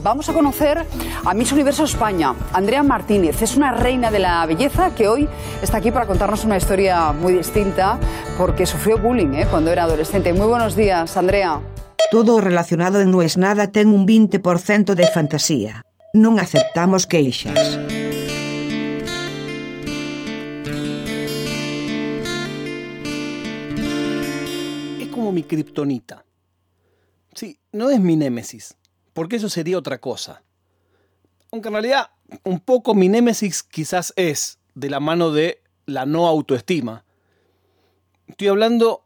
Vamos a conocer a Miss Universo España, Andrea Martínez. Es una reina de la belleza que hoy está aquí para contarnos una historia muy distinta porque sufrió bullying ¿eh? cuando era adolescente. Muy buenos días, Andrea. Todo relacionado en No es Nada ten un 20% de fantasía. Non aceptamos queixas. Es como mi kriptonita. Sí, no es mi némesis, porque eso sería otra cosa. Aunque en realidad un poco mi némesis quizás es de la mano de la no autoestima. Estoy hablando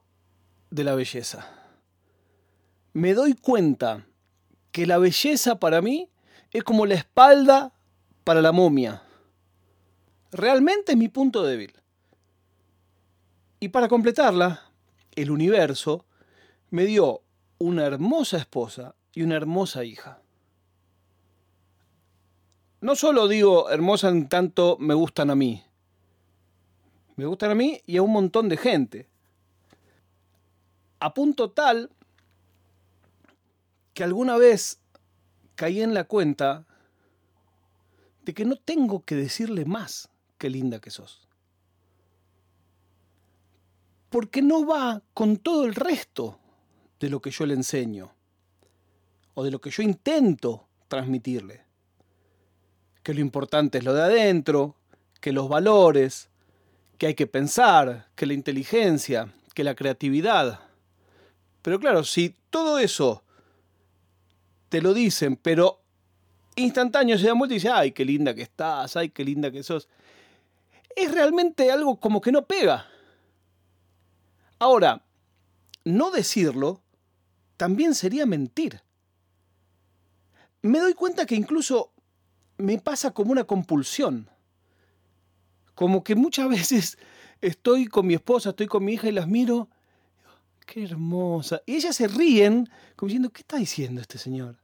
de la belleza. Me doy cuenta que la belleza para mí es como la espalda para la momia. Realmente es mi punto débil. Y para completarla, el universo me dio una hermosa esposa y una hermosa hija. No solo digo hermosa en tanto me gustan a mí. Me gustan a mí y a un montón de gente. A punto tal que alguna vez caí en la cuenta de que no tengo que decirle más que linda que sos. Porque no va con todo el resto de lo que yo le enseño o de lo que yo intento transmitirle. Que lo importante es lo de adentro, que los valores, que hay que pensar, que la inteligencia, que la creatividad. Pero claro, si todo eso te lo dicen, pero instantáneo se da vuelta y dice, ay, qué linda que estás, ay, qué linda que sos. Es realmente algo como que no pega. Ahora, no decirlo también sería mentir. Me doy cuenta que incluso me pasa como una compulsión. Como que muchas veces estoy con mi esposa, estoy con mi hija y las miro. Qué hermosa. Y ellas se ríen como diciendo, ¿qué está diciendo este señor?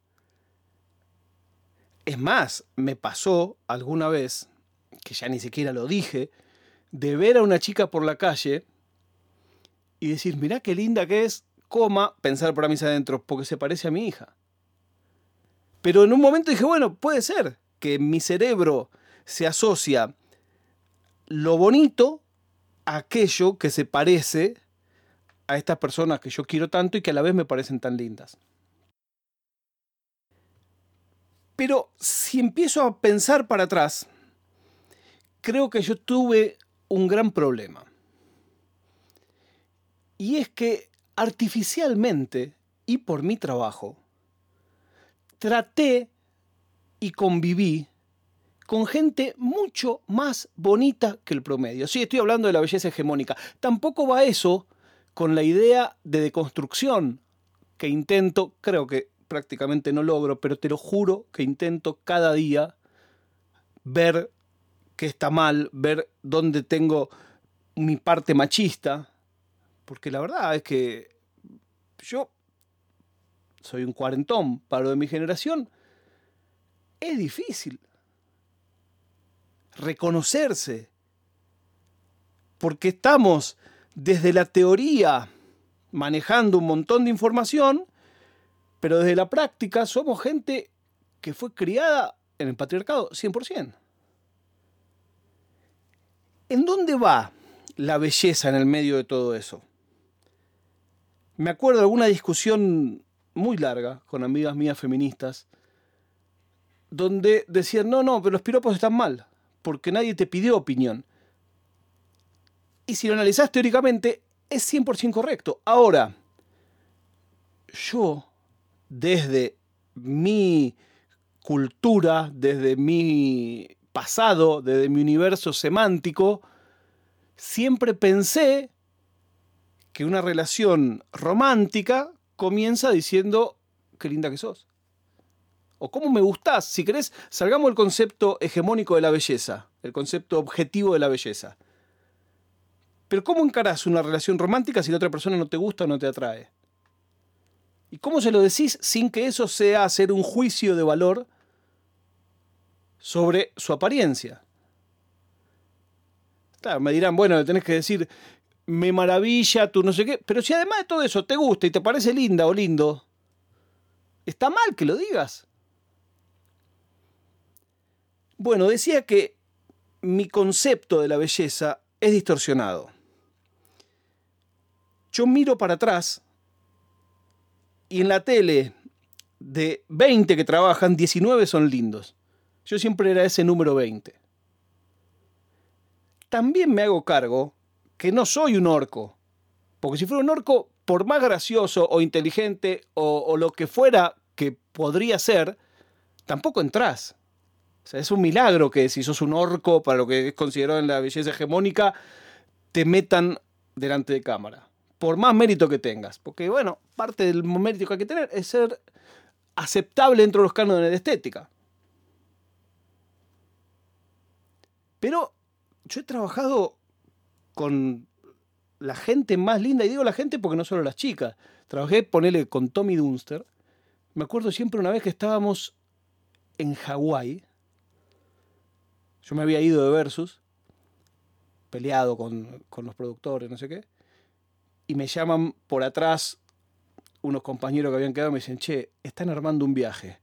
Es más, me pasó alguna vez, que ya ni siquiera lo dije, de ver a una chica por la calle y decir, mirá qué linda que es, coma, pensar para mí adentro, porque se parece a mi hija. Pero en un momento dije, bueno, puede ser que mi cerebro se asocia lo bonito a aquello que se parece a estas personas que yo quiero tanto y que a la vez me parecen tan lindas. Pero si empiezo a pensar para atrás, creo que yo tuve un gran problema. Y es que artificialmente y por mi trabajo, traté y conviví con gente mucho más bonita que el promedio. Sí, estoy hablando de la belleza hegemónica. Tampoco va eso con la idea de deconstrucción que intento, creo que prácticamente no logro, pero te lo juro que intento cada día ver qué está mal, ver dónde tengo mi parte machista, porque la verdad es que yo soy un cuarentón, para de mi generación, es difícil reconocerse, porque estamos desde la teoría manejando un montón de información, pero desde la práctica somos gente que fue criada en el patriarcado 100%. ¿En dónde va la belleza en el medio de todo eso? Me acuerdo de alguna discusión muy larga con amigas mías feministas, donde decían, no, no, pero los piropos están mal, porque nadie te pidió opinión. Y si lo analizás teóricamente, es 100% correcto. Ahora, yo, desde mi cultura, desde mi pasado, desde mi universo semántico, siempre pensé que una relación romántica comienza diciendo, qué linda que sos. O cómo me gustás. Si querés, salgamos del concepto hegemónico de la belleza, el concepto objetivo de la belleza. Pero ¿cómo encarás una relación romántica si la otra persona no te gusta o no te atrae? ¿Y cómo se lo decís sin que eso sea hacer un juicio de valor sobre su apariencia? Me dirán, bueno, tenés que decir, me maravilla, tú no sé qué. Pero si además de todo eso te gusta y te parece linda o lindo, está mal que lo digas. Bueno, decía que mi concepto de la belleza es distorsionado. Yo miro para atrás y en la tele de 20 que trabajan, 19 son lindos. Yo siempre era ese número 20. También me hago cargo que no soy un orco. Porque si fuera un orco, por más gracioso o inteligente o, lo que fuera que podría ser, tampoco entras. O sea, es un milagro que si sos un orco, para lo que es considerado en la belleza hegemónica, te metan delante de cámara. Por más mérito que tengas. Porque, bueno, parte del mérito que hay que tener es ser aceptable dentro de los cánones de estética. Pero yo he trabajado con la gente más linda, y digo la gente porque no solo las chicas. Trabajé, ponele, con Tommy Dunster. Me acuerdo siempre una vez que estábamos en Hawái. Yo me había ido de Versus, peleado con, con los productores, no sé qué. Y me llaman por atrás unos compañeros que habían quedado me dicen, che, están armando un viaje.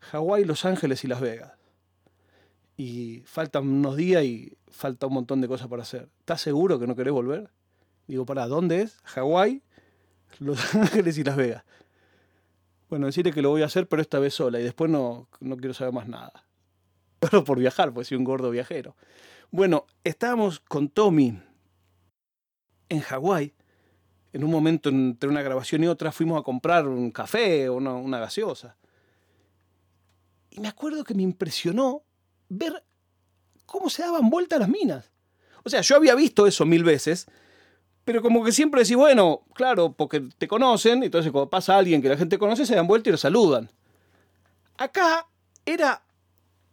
Hawái, Los Ángeles y Las Vegas. Y faltan unos días y falta un montón de cosas para hacer. ¿Estás seguro que no querés volver? Digo, para, ¿dónde es? Hawái, Los Ángeles y Las Vegas. Bueno, decirle que lo voy a hacer, pero esta vez sola. Y después no, no quiero saber más nada. Solo por viajar, pues soy un gordo viajero. Bueno, estábamos con Tommy en Hawái en un momento entre una grabación y otra fuimos a comprar un café o una, una, gaseosa. Y me acuerdo que me impresionó ver cómo se daban vueltas las minas. O sea, yo había visto eso mil veces, pero como que siempre decís, bueno, claro, porque te conocen, entonces cuando pasa alguien que la gente conoce, se dan vuelta y lo saludan. Acá era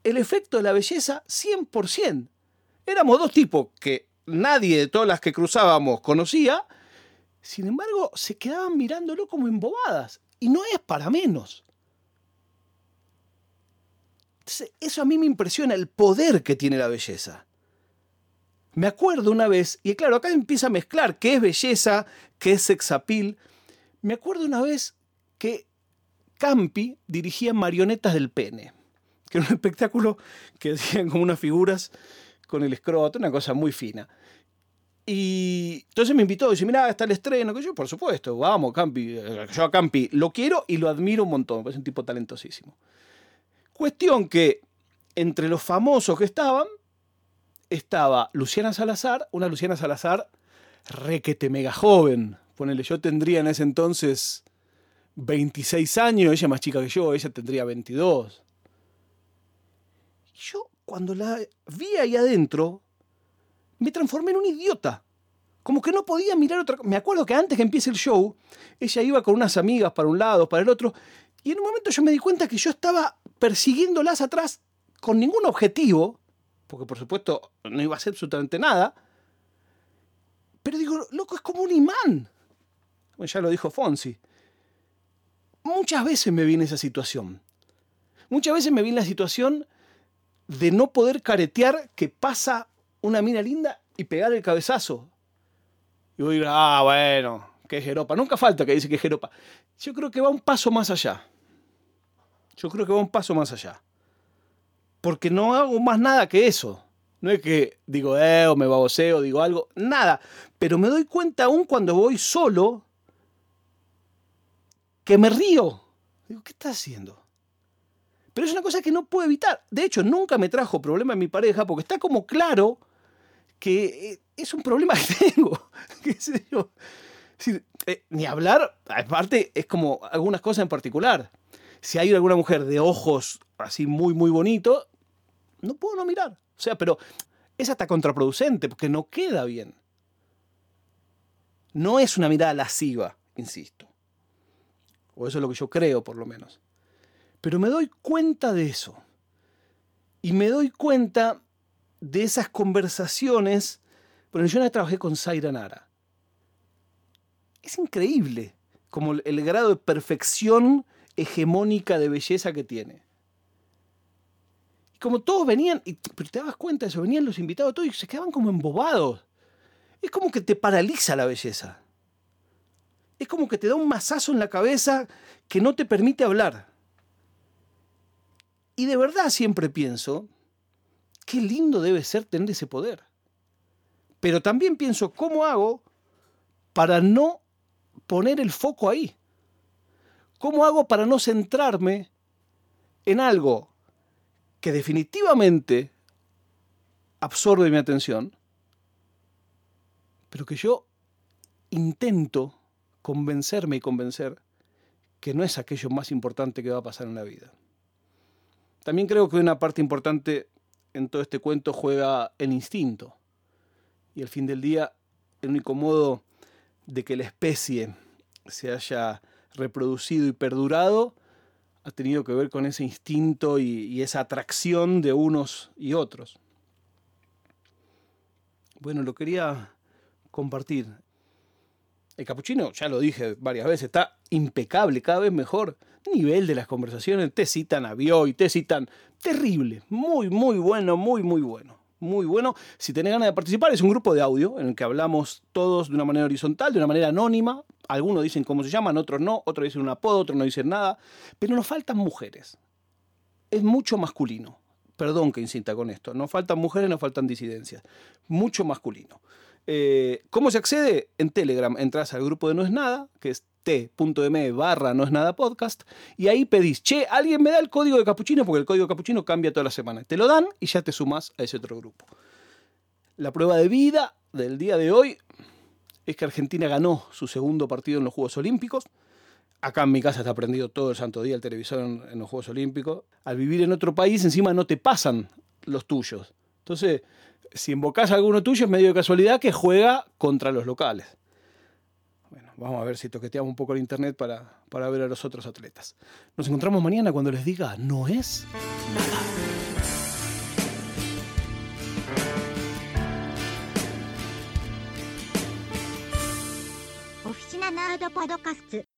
el efecto de la belleza 100%. Éramos dos tipos que nadie de todas las que cruzábamos conocía, sin embargo, se quedaban mirándolo como embobadas. Y no es para menos. Eso a mí me impresiona, el poder que tiene la belleza. Me acuerdo una vez, y claro, acá empieza a mezclar qué es belleza, qué es sexapil. Me acuerdo una vez que Campi dirigía Marionetas del Pene, que era un espectáculo que hacían como unas figuras con el escroto, una cosa muy fina. Y entonces me invitó dice, mira, está el estreno, que yo, por supuesto, vamos, Campi, yo a Campi lo quiero y lo admiro un montón, es un tipo talentosísimo. Cuestión que entre los famosos que estaban, estaba Luciana Salazar, una Luciana Salazar requete mega joven. Ponele, yo tendría en ese entonces 26 años, ella más chica que yo, ella tendría 22. Y yo, cuando la vi ahí adentro, me transformé en un idiota. Como que no podía mirar otra cosa. Me acuerdo que antes que empiece el show, ella iba con unas amigas para un lado, para el otro, y en un momento yo me di cuenta que yo estaba persiguiéndolas atrás con ningún objetivo, porque por supuesto no iba a hacer absolutamente nada, pero digo, loco, es como un imán. Bueno, ya lo dijo Fonsi. Muchas veces me vi en esa situación. Muchas veces me vi en la situación de no poder caretear que pasa una mina linda y pegar el cabezazo. Y voy a ah, bueno, que es Jeropa. Nunca falta que dice que es Jeropa. Yo creo que va un paso más allá. Yo creo que va un paso más allá. Porque no hago más nada que eso. No es que digo, eh, o me baboseo, digo algo, nada. Pero me doy cuenta aún cuando voy solo que me río. Digo, ¿qué estás haciendo? Pero es una cosa que no puedo evitar. De hecho, nunca me trajo problema en mi pareja porque está como claro que eh, es un problema que tengo. Eh, ni hablar, aparte, es como algunas cosas en particular. Si hay alguna mujer de ojos así muy, muy bonito, no puedo no mirar. O sea, pero es hasta contraproducente porque no queda bien. No es una mirada lasciva, insisto. O eso es lo que yo creo, por lo menos. Pero me doy cuenta de eso. Y me doy cuenta de esas conversaciones, pero yo no trabajé con Zaira Nara. Es increíble como el grado de perfección hegemónica de belleza que tiene. Y como todos venían, y, pero te das cuenta de eso, venían los invitados todos y se quedaban como embobados. Es como que te paraliza la belleza. Es como que te da un mazazo en la cabeza que no te permite hablar. Y de verdad siempre pienso Qué lindo debe ser tener ese poder. Pero también pienso, ¿cómo hago para no poner el foco ahí? ¿Cómo hago para no centrarme en algo que definitivamente absorbe mi atención, pero que yo intento convencerme y convencer que no es aquello más importante que va a pasar en la vida. También creo que una parte importante en todo este cuento juega el instinto. Y al fin del día, el único modo de que la especie se haya reproducido y perdurado ha tenido que ver con ese instinto y, esa atracción de unos y otros. Bueno, lo quería compartir. El capuchino, ya lo dije varias veces, está impecable, cada vez mejor. Nivel de las conversaciones, te citan a Bioy, te citan. Terrible, muy, muy bueno, muy, muy bueno. Muy bueno. Si tenés ganas de participar, es un grupo de audio en el que hablamos todos de una manera horizontal, de una manera anónima. Algunos dicen cómo se llaman, otros no, otros dicen un apodo, otros no dicen nada. Pero nos faltan mujeres. Es mucho masculino. Perdón que insista con esto. Nos faltan mujeres, nos faltan disidencias. Mucho masculino. Eh, ¿Cómo se accede? En Telegram entras al grupo de No es Nada, que es t.m barra No es Nada podcast, y ahí pedís, che, alguien me da el código de capuchino, porque el código de capuchino cambia toda la semana. Te lo dan y ya te sumas a ese otro grupo. La prueba de vida del día de hoy es que Argentina ganó su segundo partido en los Juegos Olímpicos. Acá en mi casa está prendido todo el santo día el televisor en, los Juegos Olímpicos. Al vivir en otro país, encima no te pasan los tuyos. Entonces, si invocás a alguno tuyo, es medio de casualidad que juega contra los locales. Bueno, vamos a ver si toqueteamos un poco el internet para, para ver a los otros atletas. Nos encontramos mañana cuando les diga, no es nada. パドカスツ